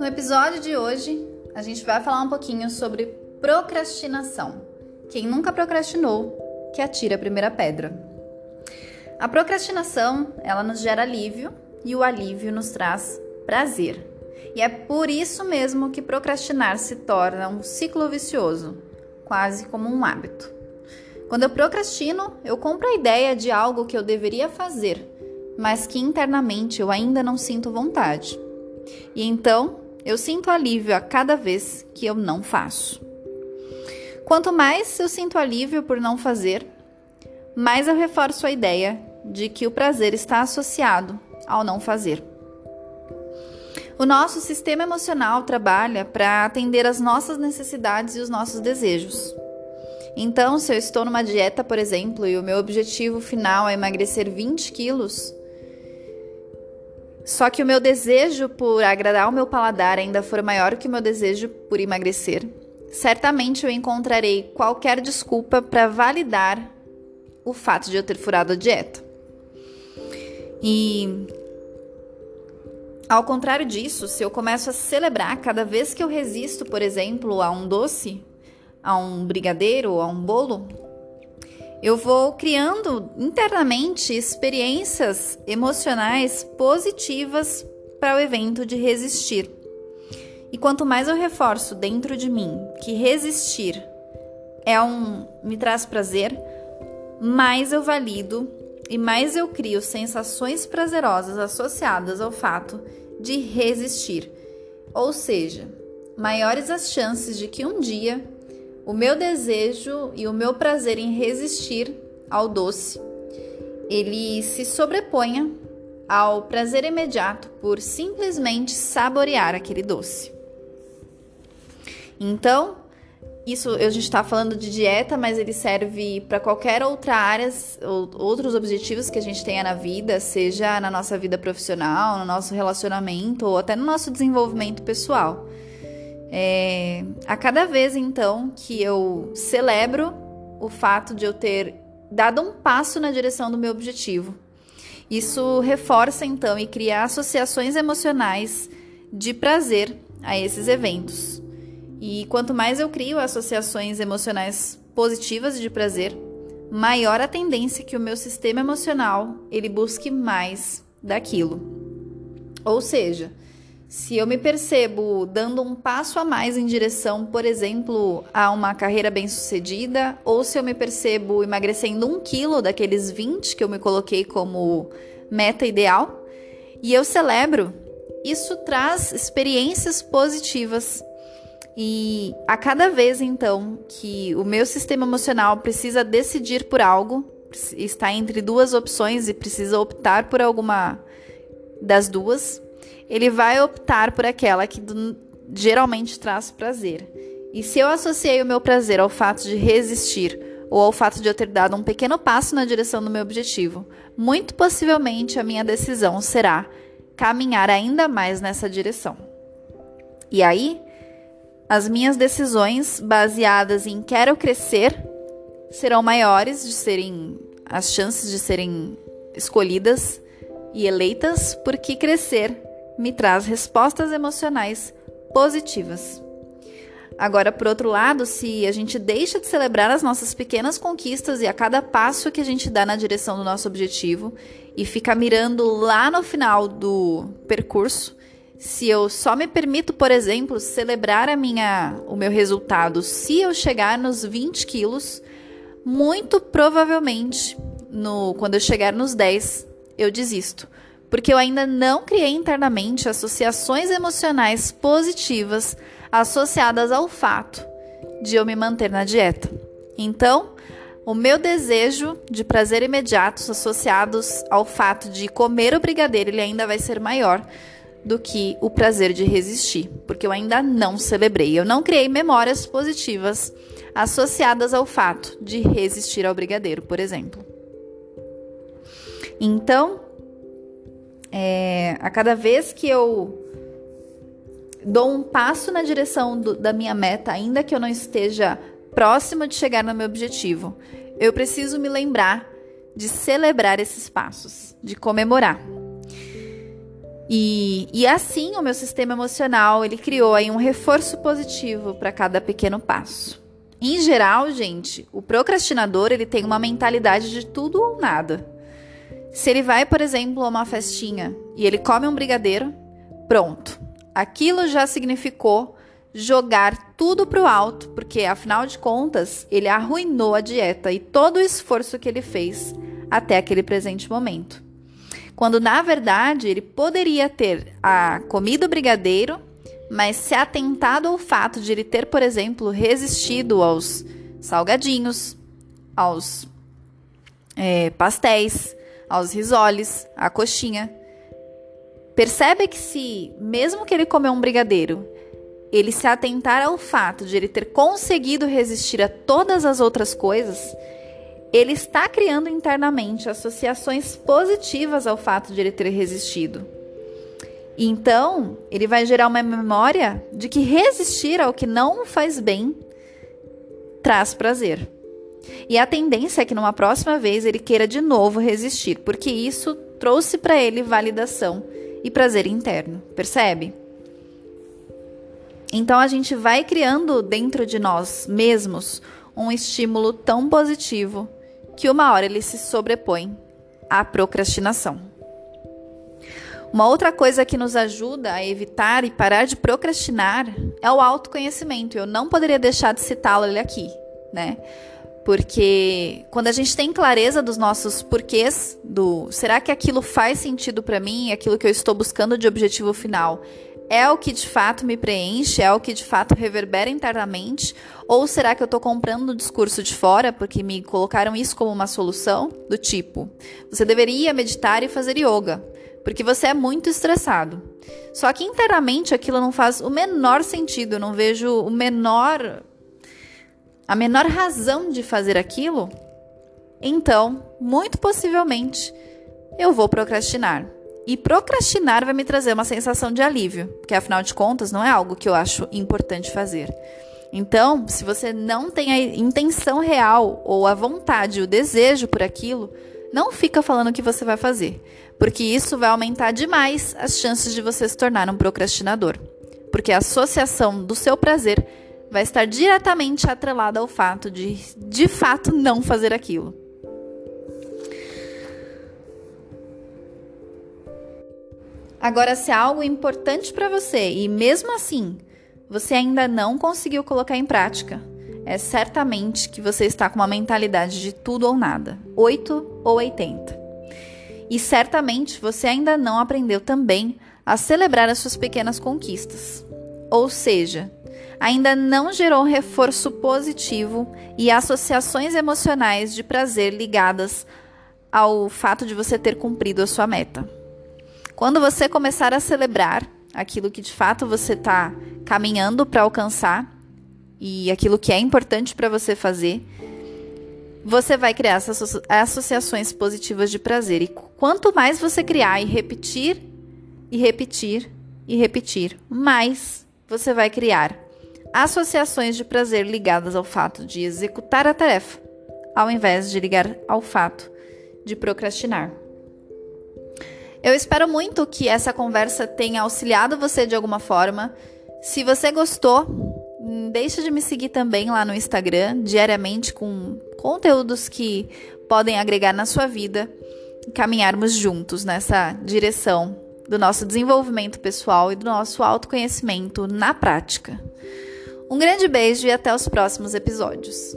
No episódio de hoje, a gente vai falar um pouquinho sobre procrastinação. Quem nunca procrastinou, que atira a primeira pedra. A procrastinação, ela nos gera alívio e o alívio nos traz prazer. E é por isso mesmo que procrastinar se torna um ciclo vicioso, quase como um hábito. Quando eu procrastino, eu compro a ideia de algo que eu deveria fazer, mas que internamente eu ainda não sinto vontade. E então eu sinto alívio a cada vez que eu não faço. Quanto mais eu sinto alívio por não fazer, mais eu reforço a ideia de que o prazer está associado ao não fazer. O nosso sistema emocional trabalha para atender às nossas necessidades e os nossos desejos. Então, se eu estou numa dieta, por exemplo, e o meu objetivo final é emagrecer 20 quilos, só que o meu desejo por agradar o meu paladar ainda for maior que o meu desejo por emagrecer, certamente eu encontrarei qualquer desculpa para validar o fato de eu ter furado a dieta. E ao contrário disso, se eu começo a celebrar cada vez que eu resisto, por exemplo, a um doce, a um brigadeiro, a um bolo, eu vou criando internamente experiências emocionais positivas para o evento de resistir. E quanto mais eu reforço dentro de mim que resistir é um me traz prazer, mais eu valido e mais eu crio sensações prazerosas associadas ao fato de resistir. Ou seja, maiores as chances de que um dia o meu desejo e o meu prazer em resistir ao doce, ele se sobreponha ao prazer imediato por simplesmente saborear aquele doce. Então, isso a gente está falando de dieta, mas ele serve para qualquer outra área, ou outros objetivos que a gente tenha na vida, seja na nossa vida profissional, no nosso relacionamento ou até no nosso desenvolvimento pessoal. É, a cada vez então que eu celebro o fato de eu ter dado um passo na direção do meu objetivo, isso reforça então e cria associações emocionais de prazer a esses eventos. E quanto mais eu crio associações emocionais positivas de prazer, maior a tendência que o meu sistema emocional ele busque mais daquilo. Ou seja, se eu me percebo dando um passo a mais em direção, por exemplo, a uma carreira bem-sucedida, ou se eu me percebo emagrecendo um quilo daqueles 20 que eu me coloquei como meta ideal, e eu celebro, isso traz experiências positivas. E a cada vez, então, que o meu sistema emocional precisa decidir por algo, está entre duas opções e precisa optar por alguma das duas, ele vai optar por aquela que geralmente traz prazer. E se eu associei o meu prazer ao fato de resistir ou ao fato de eu ter dado um pequeno passo na direção do meu objetivo, muito possivelmente a minha decisão será caminhar ainda mais nessa direção. E aí, as minhas decisões baseadas em quero crescer serão maiores de serem as chances de serem escolhidas e eleitas, porque crescer me traz respostas emocionais positivas. Agora, por outro lado, se a gente deixa de celebrar as nossas pequenas conquistas e a cada passo que a gente dá na direção do nosso objetivo e fica mirando lá no final do percurso, se eu só me permito, por exemplo, celebrar a minha, o meu resultado se eu chegar nos 20 quilos, muito provavelmente, no, quando eu chegar nos 10, eu desisto porque eu ainda não criei internamente associações emocionais positivas associadas ao fato de eu me manter na dieta. Então, o meu desejo de prazer imediato associados ao fato de comer o brigadeiro, ele ainda vai ser maior do que o prazer de resistir, porque eu ainda não celebrei, eu não criei memórias positivas associadas ao fato de resistir ao brigadeiro, por exemplo. Então, é, a cada vez que eu dou um passo na direção do, da minha meta, ainda que eu não esteja próximo de chegar no meu objetivo, eu preciso me lembrar de celebrar esses passos, de comemorar. E, e assim o meu sistema emocional ele criou aí um reforço positivo para cada pequeno passo. Em geral, gente, o procrastinador ele tem uma mentalidade de tudo ou nada. Se ele vai, por exemplo, a uma festinha e ele come um brigadeiro, pronto. Aquilo já significou jogar tudo para o alto, porque afinal de contas, ele arruinou a dieta e todo o esforço que ele fez até aquele presente momento. Quando na verdade ele poderia ter a comida brigadeiro, mas se atentado ao fato de ele ter, por exemplo, resistido aos salgadinhos, aos é, pastéis, aos risoles, à coxinha. Percebe que se, mesmo que ele comeu um brigadeiro, ele se atentar ao fato de ele ter conseguido resistir a todas as outras coisas, ele está criando internamente associações positivas ao fato de ele ter resistido. Então, ele vai gerar uma memória de que resistir ao que não faz bem traz prazer. E a tendência é que numa próxima vez ele queira de novo resistir, porque isso trouxe para ele validação e prazer interno, percebe? Então a gente vai criando dentro de nós mesmos um estímulo tão positivo que uma hora ele se sobrepõe à procrastinação. Uma outra coisa que nos ajuda a evitar e parar de procrastinar é o autoconhecimento. Eu não poderia deixar de citá-lo aqui, né? Porque quando a gente tem clareza dos nossos porquês, do será que aquilo faz sentido para mim, aquilo que eu estou buscando de objetivo final, é o que de fato me preenche, é o que de fato reverbera internamente, ou será que eu estou comprando um discurso de fora porque me colocaram isso como uma solução, do tipo, você deveria meditar e fazer yoga, porque você é muito estressado. Só que internamente aquilo não faz o menor sentido, eu não vejo o menor a menor razão de fazer aquilo, então, muito possivelmente, eu vou procrastinar. E procrastinar vai me trazer uma sensação de alívio, porque afinal de contas não é algo que eu acho importante fazer. Então, se você não tem a intenção real ou a vontade, o desejo por aquilo, não fica falando o que você vai fazer, porque isso vai aumentar demais as chances de você se tornar um procrastinador. Porque a associação do seu prazer vai estar diretamente atrelada ao fato de, de fato, não fazer aquilo. Agora, se é algo importante para você e mesmo assim você ainda não conseguiu colocar em prática, é certamente que você está com uma mentalidade de tudo ou nada, 8 ou 80. E certamente você ainda não aprendeu também a celebrar as suas pequenas conquistas. Ou seja, ainda não gerou reforço positivo e associações emocionais de prazer ligadas ao fato de você ter cumprido a sua meta. Quando você começar a celebrar aquilo que de fato você está caminhando para alcançar e aquilo que é importante para você fazer, você vai criar essas associações positivas de prazer. E quanto mais você criar e repetir, e repetir, e repetir, mais você vai criar associações de prazer ligadas ao fato de executar a tarefa, ao invés de ligar ao fato de procrastinar. Eu espero muito que essa conversa tenha auxiliado você de alguma forma. Se você gostou, deixa de me seguir também lá no Instagram, diariamente com conteúdos que podem agregar na sua vida e caminharmos juntos nessa direção do nosso desenvolvimento pessoal e do nosso autoconhecimento na prática. Um grande beijo e até os próximos episódios.